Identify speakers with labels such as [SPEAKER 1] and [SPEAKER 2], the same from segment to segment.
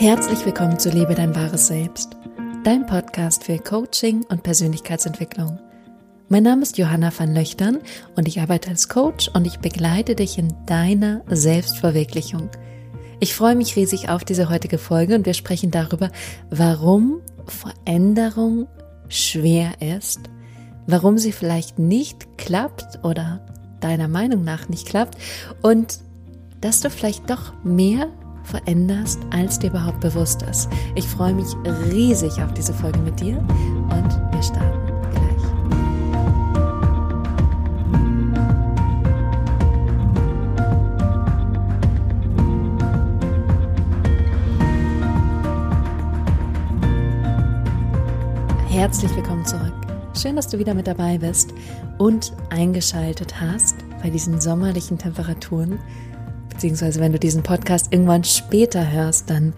[SPEAKER 1] Herzlich willkommen zu Lebe dein wahres Selbst, dein Podcast für Coaching und Persönlichkeitsentwicklung. Mein Name ist Johanna van Löchtern und ich arbeite als Coach und ich begleite dich in deiner Selbstverwirklichung. Ich freue mich riesig auf diese heutige Folge und wir sprechen darüber, warum Veränderung schwer ist, warum sie vielleicht nicht klappt oder deiner Meinung nach nicht klappt und dass du vielleicht doch mehr veränderst, als dir überhaupt bewusst ist. Ich freue mich riesig auf diese Folge mit dir und wir starten gleich. Herzlich willkommen zurück. Schön, dass du wieder mit dabei bist und eingeschaltet hast bei diesen sommerlichen Temperaturen beziehungsweise wenn du diesen Podcast irgendwann später hörst, dann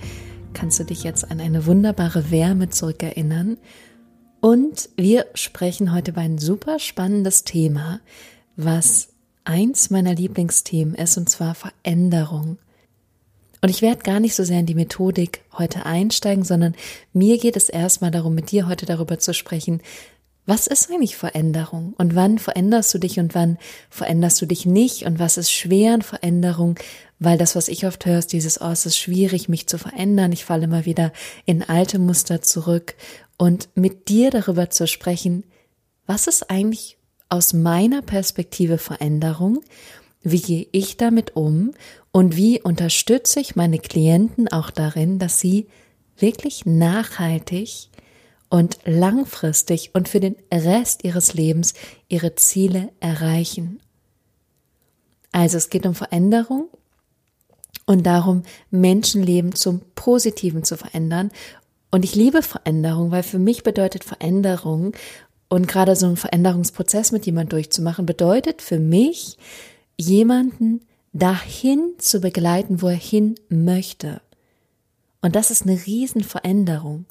[SPEAKER 1] kannst du dich jetzt an eine wunderbare Wärme zurückerinnern. Und wir sprechen heute über ein super spannendes Thema, was eins meiner Lieblingsthemen ist, und zwar Veränderung. Und ich werde gar nicht so sehr in die Methodik heute einsteigen, sondern mir geht es erstmal darum, mit dir heute darüber zu sprechen, was ist eigentlich Veränderung? Und wann veränderst du dich und wann veränderst du dich nicht? Und was ist schwer an Veränderung, weil das, was ich oft höre, ist dieses, oh, es ist schwierig, mich zu verändern, ich falle immer wieder in alte Muster zurück. Und mit dir darüber zu sprechen, was ist eigentlich aus meiner Perspektive Veränderung, wie gehe ich damit um? Und wie unterstütze ich meine Klienten auch darin, dass sie wirklich nachhaltig und langfristig und für den Rest ihres Lebens ihre Ziele erreichen. Also es geht um Veränderung und darum, Menschenleben zum Positiven zu verändern. Und ich liebe Veränderung, weil für mich bedeutet Veränderung und gerade so ein Veränderungsprozess mit jemand durchzumachen, bedeutet für mich, jemanden dahin zu begleiten, wo er hin möchte. Und das ist eine Riesenveränderung.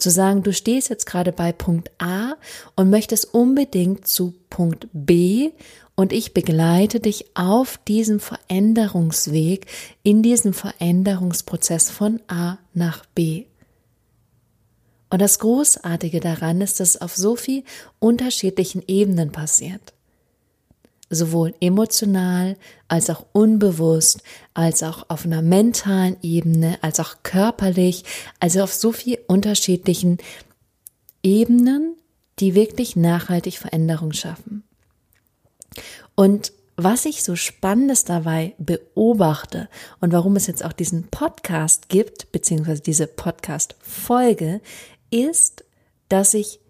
[SPEAKER 1] Zu sagen, du stehst jetzt gerade bei Punkt A und möchtest unbedingt zu Punkt B und ich begleite dich auf diesem Veränderungsweg, in diesem Veränderungsprozess von A nach B. Und das Großartige daran ist, dass es auf so viel unterschiedlichen Ebenen passiert sowohl emotional als auch unbewusst, als auch auf einer mentalen Ebene, als auch körperlich, also auf so viel unterschiedlichen Ebenen, die wirklich nachhaltig Veränderung schaffen. Und was ich so Spannendes dabei beobachte und warum es jetzt auch diesen Podcast gibt, beziehungsweise diese Podcast-Folge, ist, dass ich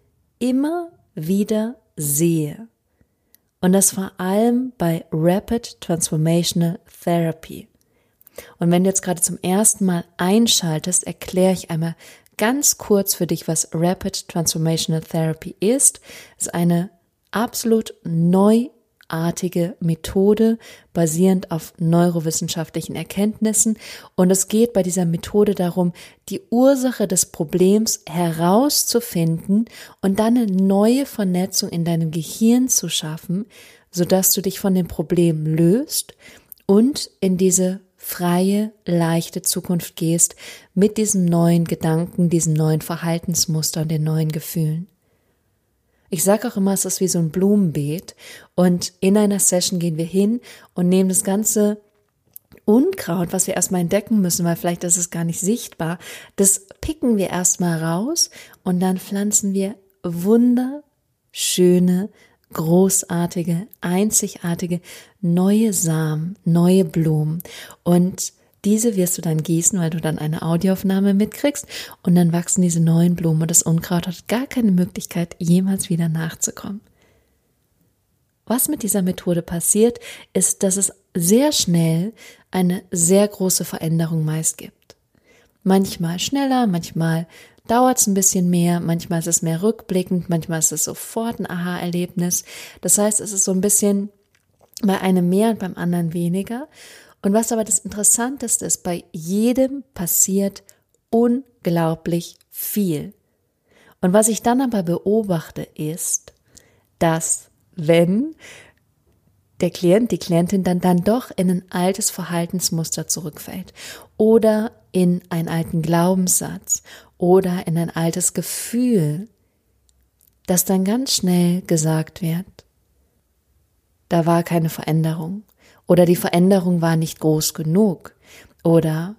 [SPEAKER 1] immer wieder sehe, und das vor allem bei Rapid Transformational Therapy. Und wenn du jetzt gerade zum ersten Mal einschaltest, erkläre ich einmal ganz kurz für dich, was Rapid Transformational Therapy ist. Es ist eine absolut neu artige Methode basierend auf neurowissenschaftlichen Erkenntnissen. Und es geht bei dieser Methode darum, die Ursache des Problems herauszufinden und dann eine neue Vernetzung in deinem Gehirn zu schaffen, sodass du dich von dem Problem löst und in diese freie, leichte Zukunft gehst mit diesem neuen Gedanken, diesen neuen Verhaltensmuster und den neuen Gefühlen. Ich sage auch immer, es ist wie so ein Blumenbeet. Und in einer Session gehen wir hin und nehmen das ganze Unkraut, was wir erstmal entdecken müssen, weil vielleicht ist es gar nicht sichtbar, das picken wir erstmal raus und dann pflanzen wir wunderschöne, großartige, einzigartige neue Samen, neue Blumen. Und diese wirst du dann gießen, weil du dann eine Audioaufnahme mitkriegst und dann wachsen diese neuen Blumen und das Unkraut hat gar keine Möglichkeit, jemals wieder nachzukommen. Was mit dieser Methode passiert, ist, dass es sehr schnell eine sehr große Veränderung meist gibt. Manchmal schneller, manchmal dauert es ein bisschen mehr, manchmal ist es mehr rückblickend, manchmal ist es sofort ein Aha-Erlebnis. Das heißt, es ist so ein bisschen bei einem mehr und beim anderen weniger. Und was aber das Interessanteste ist, bei jedem passiert unglaublich viel. Und was ich dann aber beobachte, ist, dass wenn der Klient, die Klientin dann dann doch in ein altes Verhaltensmuster zurückfällt oder in einen alten Glaubenssatz oder in ein altes Gefühl, das dann ganz schnell gesagt wird, da war keine Veränderung oder die Veränderung war nicht groß genug oder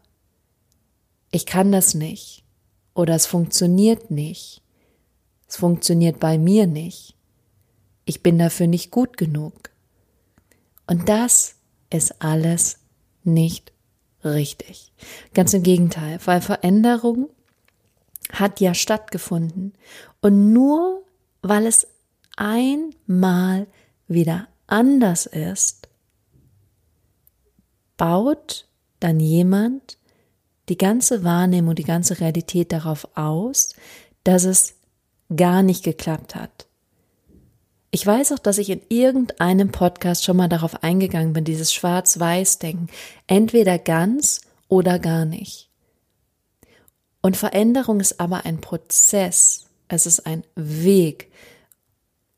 [SPEAKER 1] ich kann das nicht oder es funktioniert nicht, es funktioniert bei mir nicht, ich bin dafür nicht gut genug. Und das ist alles nicht richtig. Ganz im Gegenteil, weil Veränderung hat ja stattgefunden. Und nur weil es einmal wieder anders ist, baut dann jemand die ganze Wahrnehmung, die ganze Realität darauf aus, dass es gar nicht geklappt hat. Ich weiß auch, dass ich in irgendeinem Podcast schon mal darauf eingegangen bin, dieses Schwarz-Weiß-Denken. Entweder ganz oder gar nicht. Und Veränderung ist aber ein Prozess. Es ist ein Weg.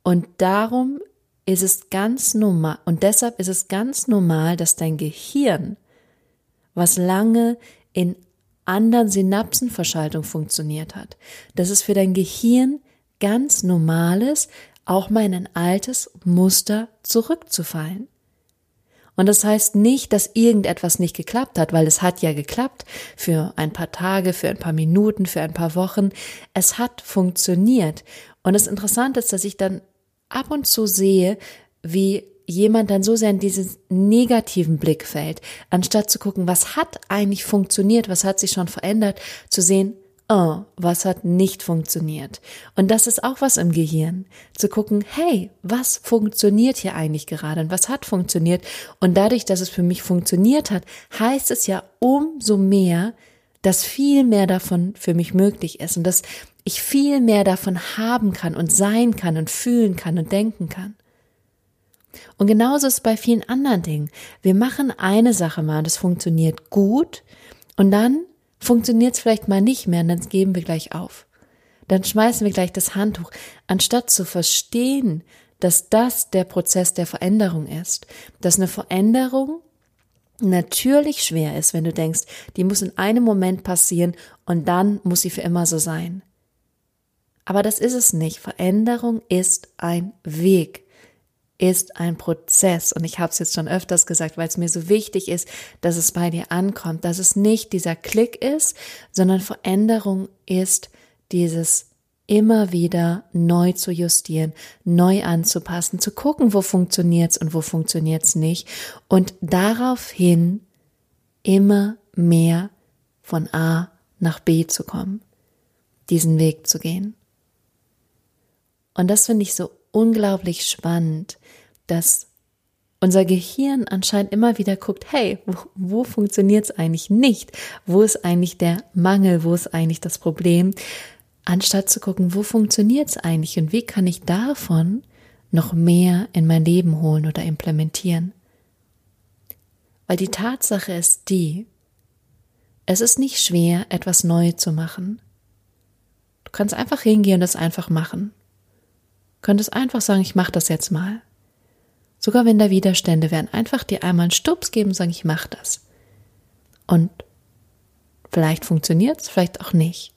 [SPEAKER 1] Und darum ist ganz normal, und deshalb ist es ganz normal, dass dein Gehirn, was lange in anderen Synapsenverschaltung funktioniert hat, dass es für dein Gehirn ganz normal ist, auch mal in ein altes Muster zurückzufallen. Und das heißt nicht, dass irgendetwas nicht geklappt hat, weil es hat ja geklappt für ein paar Tage, für ein paar Minuten, für ein paar Wochen. Es hat funktioniert. Und das Interessante ist, dass ich dann ab und zu sehe, wie jemand dann so sehr in diesen negativen Blick fällt, anstatt zu gucken, was hat eigentlich funktioniert, was hat sich schon verändert, zu sehen, oh, was hat nicht funktioniert. Und das ist auch was im Gehirn, zu gucken, hey, was funktioniert hier eigentlich gerade und was hat funktioniert. Und dadurch, dass es für mich funktioniert hat, heißt es ja umso mehr, dass viel mehr davon für mich möglich ist und dass ich viel mehr davon haben kann und sein kann und fühlen kann und denken kann. Und genauso ist es bei vielen anderen Dingen. Wir machen eine Sache mal und es funktioniert gut und dann funktioniert es vielleicht mal nicht mehr und dann geben wir gleich auf. Dann schmeißen wir gleich das Handtuch, anstatt zu verstehen, dass das der Prozess der Veränderung ist, dass eine Veränderung natürlich schwer ist, wenn du denkst, die muss in einem Moment passieren und dann muss sie für immer so sein. Aber das ist es nicht. Veränderung ist ein Weg ist ein Prozess. Und ich habe es jetzt schon öfters gesagt, weil es mir so wichtig ist, dass es bei dir ankommt, dass es nicht dieser Klick ist, sondern Veränderung ist dieses immer wieder neu zu justieren, neu anzupassen, zu gucken, wo funktioniert's und wo funktioniert's nicht und daraufhin immer mehr von A nach B zu kommen, diesen Weg zu gehen. Und das finde ich so unglaublich spannend, dass unser Gehirn anscheinend immer wieder guckt, hey, wo, wo funktioniert es eigentlich nicht? Wo ist eigentlich der Mangel? Wo ist eigentlich das Problem? Anstatt zu gucken, wo funktioniert es eigentlich und wie kann ich davon noch mehr in mein Leben holen oder implementieren? Weil die Tatsache ist die, es ist nicht schwer, etwas neu zu machen. Du kannst einfach hingehen und das einfach machen könntest einfach sagen, ich mache das jetzt mal. Sogar wenn da Widerstände wären, einfach dir einmal einen Stups geben und sagen, ich mache das. Und vielleicht funktioniert es, vielleicht auch nicht.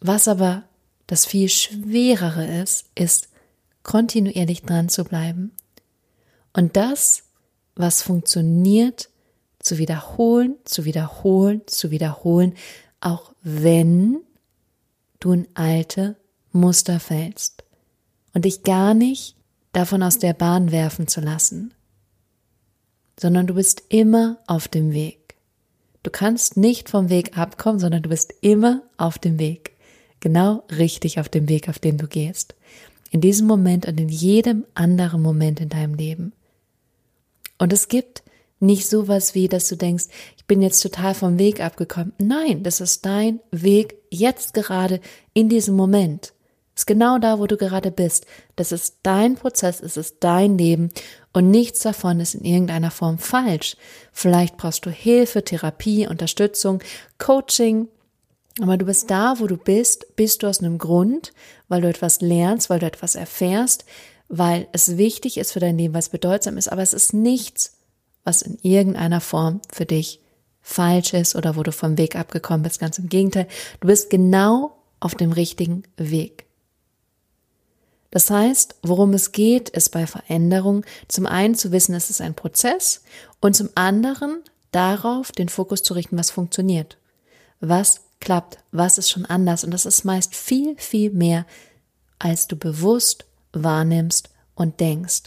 [SPEAKER 1] Was aber das viel Schwerere ist, ist kontinuierlich dran zu bleiben und das, was funktioniert, zu wiederholen, zu wiederholen, zu wiederholen, auch wenn du in alte Muster fällst und dich gar nicht davon aus der Bahn werfen zu lassen, sondern du bist immer auf dem Weg. Du kannst nicht vom Weg abkommen, sondern du bist immer auf dem Weg. Genau richtig auf dem Weg, auf den du gehst. In diesem Moment und in jedem anderen Moment in deinem Leben. Und es gibt nicht sowas wie, dass du denkst, ich bin jetzt total vom Weg abgekommen. Nein, das ist dein Weg jetzt gerade in diesem Moment ist genau da, wo du gerade bist. Das ist dein Prozess, es ist dein Leben und nichts davon ist in irgendeiner Form falsch. Vielleicht brauchst du Hilfe, Therapie, Unterstützung, Coaching, aber du bist da, wo du bist, bist du aus einem Grund, weil du etwas lernst, weil du etwas erfährst, weil es wichtig ist für dein Leben, weil es bedeutsam ist, aber es ist nichts, was in irgendeiner Form für dich falsch ist oder wo du vom Weg abgekommen bist. Ganz im Gegenteil, du bist genau auf dem richtigen Weg. Das heißt, worum es geht, ist bei Veränderung zum einen zu wissen, es ist ein Prozess und zum anderen darauf den Fokus zu richten, was funktioniert. Was klappt, was ist schon anders und das ist meist viel, viel mehr, als du bewusst wahrnimmst und denkst.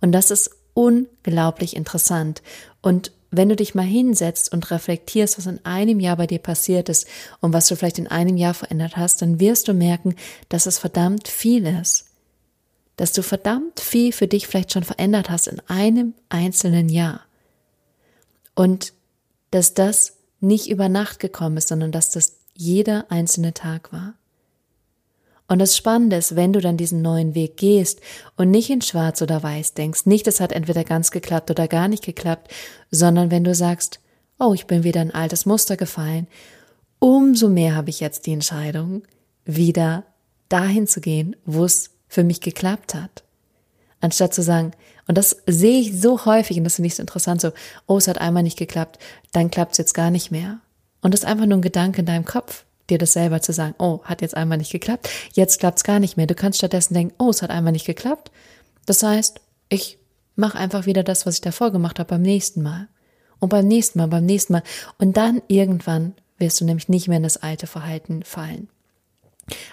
[SPEAKER 1] Und das ist unglaublich interessant. Und wenn du dich mal hinsetzt und reflektierst, was in einem Jahr bei dir passiert ist und was du vielleicht in einem Jahr verändert hast, dann wirst du merken, dass es verdammt viel ist. Dass du verdammt viel für dich vielleicht schon verändert hast in einem einzelnen Jahr. Und dass das nicht über Nacht gekommen ist, sondern dass das jeder einzelne Tag war. Und das Spannende ist, wenn du dann diesen neuen Weg gehst und nicht in schwarz oder weiß denkst, nicht, es hat entweder ganz geklappt oder gar nicht geklappt, sondern wenn du sagst, oh, ich bin wieder ein altes Muster gefallen, umso mehr habe ich jetzt die Entscheidung, wieder dahin zu gehen, wo es für mich geklappt hat. Anstatt zu sagen, und das sehe ich so häufig und das finde ich so interessant, so, oh, es hat einmal nicht geklappt, dann klappt es jetzt gar nicht mehr. Und das ist einfach nur ein Gedanke in deinem Kopf dir das selber zu sagen, oh, hat jetzt einmal nicht geklappt, jetzt klappt's gar nicht mehr. Du kannst stattdessen denken, oh, es hat einmal nicht geklappt. Das heißt, ich mache einfach wieder das, was ich davor gemacht habe beim nächsten Mal. Und beim nächsten Mal, beim nächsten Mal. Und dann irgendwann wirst du nämlich nicht mehr in das alte Verhalten fallen.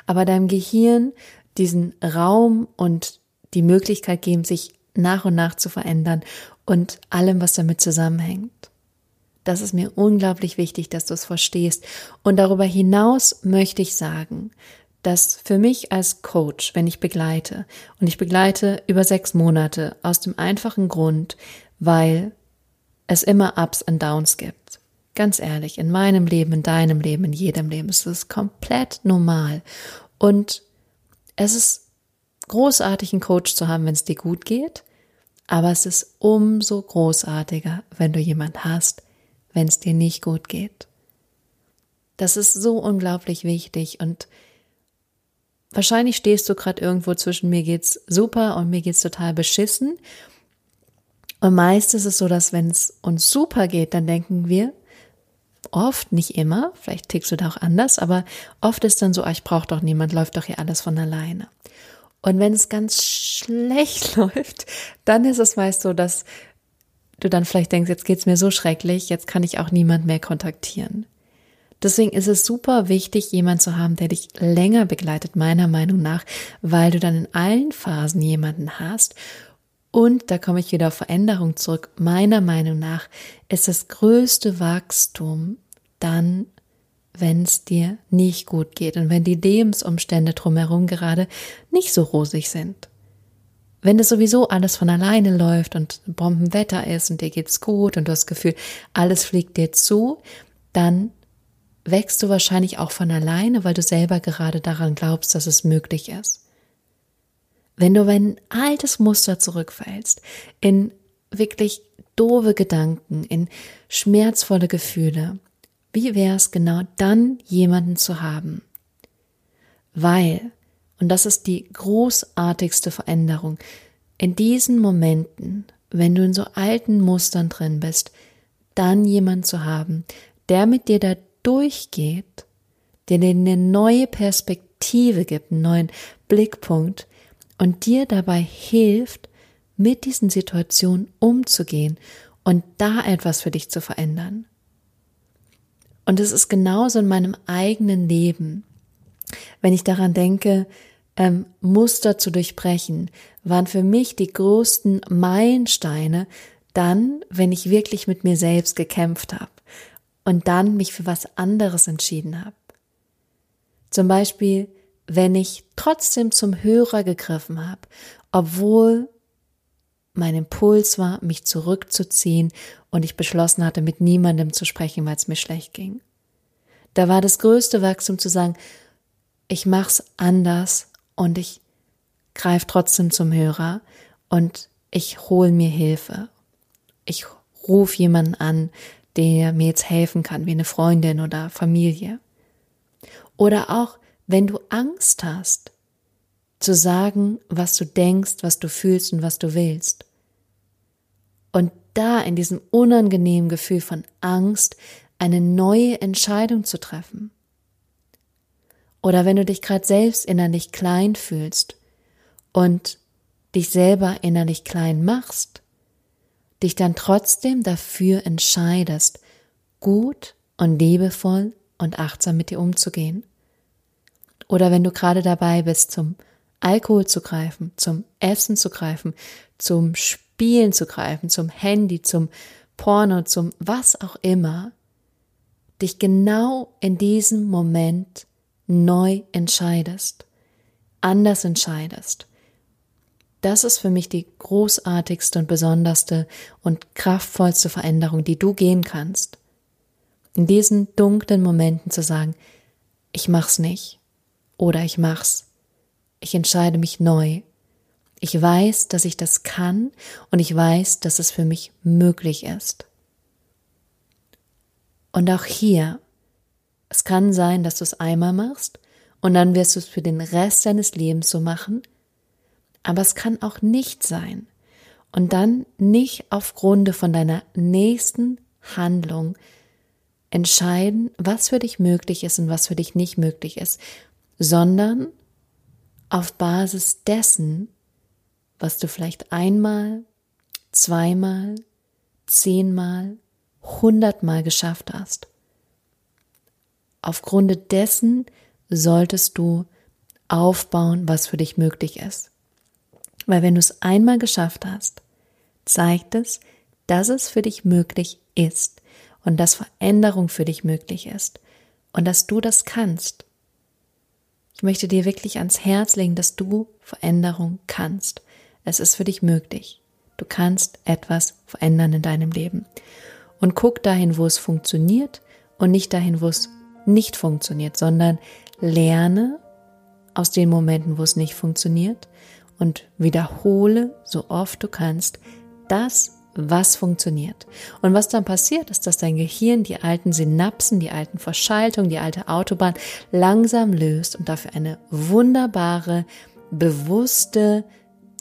[SPEAKER 1] Aber deinem Gehirn diesen Raum und die Möglichkeit geben, sich nach und nach zu verändern und allem, was damit zusammenhängt. Das ist mir unglaublich wichtig, dass du es verstehst. Und darüber hinaus möchte ich sagen, dass für mich als Coach, wenn ich begleite, und ich begleite über sechs Monate aus dem einfachen Grund, weil es immer Ups und Downs gibt. Ganz ehrlich, in meinem Leben, in deinem Leben, in jedem Leben ist es komplett normal. Und es ist großartig, einen Coach zu haben, wenn es dir gut geht. Aber es ist umso großartiger, wenn du jemand hast, wenn es dir nicht gut geht. Das ist so unglaublich wichtig und wahrscheinlich stehst du gerade irgendwo zwischen mir geht's super und mir geht's total beschissen. Und meist ist es so, dass wenn es uns super geht, dann denken wir, oft, nicht immer, vielleicht tickst du da auch anders, aber oft ist dann so, ah, ich brauche doch niemand, läuft doch hier alles von alleine. Und wenn es ganz schlecht läuft, dann ist es meist so, dass du dann vielleicht denkst, jetzt geht's mir so schrecklich, jetzt kann ich auch niemand mehr kontaktieren. Deswegen ist es super wichtig, jemand zu haben, der dich länger begleitet, meiner Meinung nach, weil du dann in allen Phasen jemanden hast. Und da komme ich wieder auf Veränderung zurück. Meiner Meinung nach ist das größte Wachstum dann, wenn es dir nicht gut geht und wenn die Lebensumstände drumherum gerade nicht so rosig sind. Wenn es sowieso alles von alleine läuft und Bombenwetter ist und dir geht's gut und du hast das Gefühl, alles fliegt dir zu, dann wächst du wahrscheinlich auch von alleine, weil du selber gerade daran glaubst, dass es möglich ist. Wenn du in ein altes Muster zurückfällst, in wirklich doofe Gedanken, in schmerzvolle Gefühle, wie wäre es genau dann jemanden zu haben? Weil und das ist die großartigste Veränderung. In diesen Momenten, wenn du in so alten Mustern drin bist, dann jemand zu haben, der mit dir da durchgeht, der dir eine neue Perspektive gibt, einen neuen Blickpunkt und dir dabei hilft, mit diesen Situationen umzugehen und da etwas für dich zu verändern. Und es ist genauso in meinem eigenen Leben. Wenn ich daran denke, ähm, Muster zu durchbrechen, waren für mich die größten Meilensteine dann, wenn ich wirklich mit mir selbst gekämpft habe und dann mich für was anderes entschieden habe. Zum Beispiel, wenn ich trotzdem zum Hörer gegriffen habe, obwohl mein Impuls war, mich zurückzuziehen und ich beschlossen hatte, mit niemandem zu sprechen, weil es mir schlecht ging. Da war das größte Wachstum zu sagen, ich mach's anders und ich greife trotzdem zum Hörer und ich hole mir Hilfe. Ich rufe jemanden an, der mir jetzt helfen kann, wie eine Freundin oder Familie. Oder auch, wenn du Angst hast, zu sagen, was du denkst, was du fühlst und was du willst. Und da in diesem unangenehmen Gefühl von Angst eine neue Entscheidung zu treffen. Oder wenn du dich gerade selbst innerlich klein fühlst und dich selber innerlich klein machst, dich dann trotzdem dafür entscheidest, gut und liebevoll und achtsam mit dir umzugehen. Oder wenn du gerade dabei bist, zum Alkohol zu greifen, zum Essen zu greifen, zum Spielen zu greifen, zum Handy, zum Porno, zum was auch immer, dich genau in diesem Moment neu entscheidest, anders entscheidest. Das ist für mich die großartigste und besonderste und kraftvollste Veränderung, die du gehen kannst. In diesen dunklen Momenten zu sagen, ich mach's nicht oder ich mach's. Ich entscheide mich neu. Ich weiß, dass ich das kann und ich weiß, dass es für mich möglich ist. Und auch hier es kann sein, dass du es einmal machst und dann wirst du es für den Rest deines Lebens so machen. Aber es kann auch nicht sein. Und dann nicht aufgrund von deiner nächsten Handlung entscheiden, was für dich möglich ist und was für dich nicht möglich ist, sondern auf Basis dessen, was du vielleicht einmal, zweimal, zehnmal, hundertmal geschafft hast. Aufgrund dessen solltest du aufbauen, was für dich möglich ist. Weil wenn du es einmal geschafft hast, zeigt es, dass es für dich möglich ist und dass Veränderung für dich möglich ist und dass du das kannst. Ich möchte dir wirklich ans Herz legen, dass du Veränderung kannst. Es ist für dich möglich. Du kannst etwas verändern in deinem Leben. Und guck dahin, wo es funktioniert und nicht dahin, wo es nicht funktioniert, sondern lerne aus den Momenten, wo es nicht funktioniert und wiederhole so oft du kannst das, was funktioniert. Und was dann passiert, ist, dass dein Gehirn die alten Synapsen, die alten Verschaltungen, die alte Autobahn langsam löst und dafür eine wunderbare, bewusste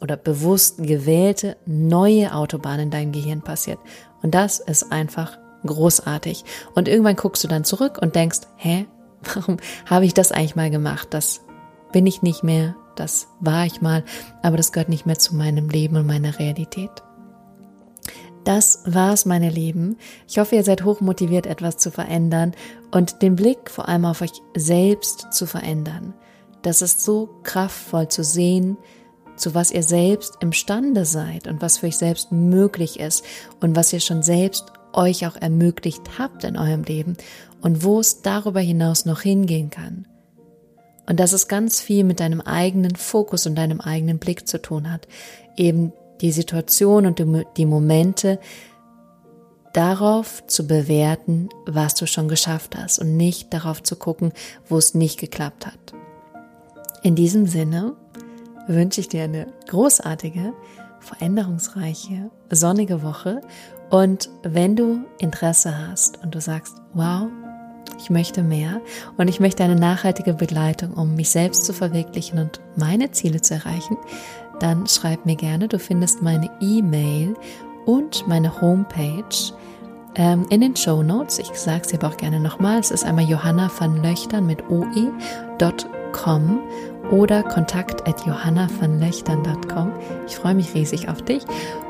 [SPEAKER 1] oder bewusst gewählte neue Autobahn in deinem Gehirn passiert. Und das ist einfach großartig. Und irgendwann guckst du dann zurück und denkst, hä, warum habe ich das eigentlich mal gemacht? Das bin ich nicht mehr, das war ich mal, aber das gehört nicht mehr zu meinem Leben und meiner Realität. Das war's, meine Lieben. Ich hoffe, ihr seid hochmotiviert, etwas zu verändern und den Blick vor allem auf euch selbst zu verändern. Das ist so kraftvoll zu sehen, zu was ihr selbst imstande seid und was für euch selbst möglich ist und was ihr schon selbst euch auch ermöglicht habt in eurem Leben und wo es darüber hinaus noch hingehen kann. Und dass es ganz viel mit deinem eigenen Fokus und deinem eigenen Blick zu tun hat. Eben die Situation und die Momente darauf zu bewerten, was du schon geschafft hast und nicht darauf zu gucken, wo es nicht geklappt hat. In diesem Sinne wünsche ich dir eine großartige, veränderungsreiche, sonnige Woche und wenn du Interesse hast und du sagst, wow, ich möchte mehr und ich möchte eine nachhaltige Begleitung, um mich selbst zu verwirklichen und meine Ziele zu erreichen, dann schreib mir gerne. Du findest meine E-Mail und meine Homepage ähm, in den Show Notes. Ich sage es dir aber auch gerne nochmal. Es ist einmal Johanna van Löchtern mit oe.com oder kontakt at johannavanlöchtern.com. Ich freue mich riesig auf dich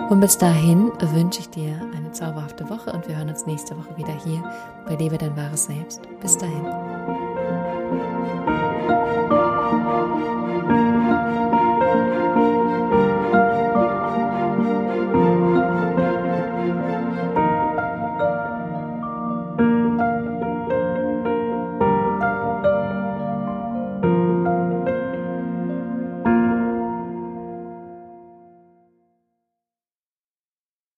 [SPEAKER 1] und bis dahin wünsche ich dir eine zauberhafte Woche und wir hören uns nächste Woche wieder hier bei Lebe dein wahres Selbst. Bis dahin.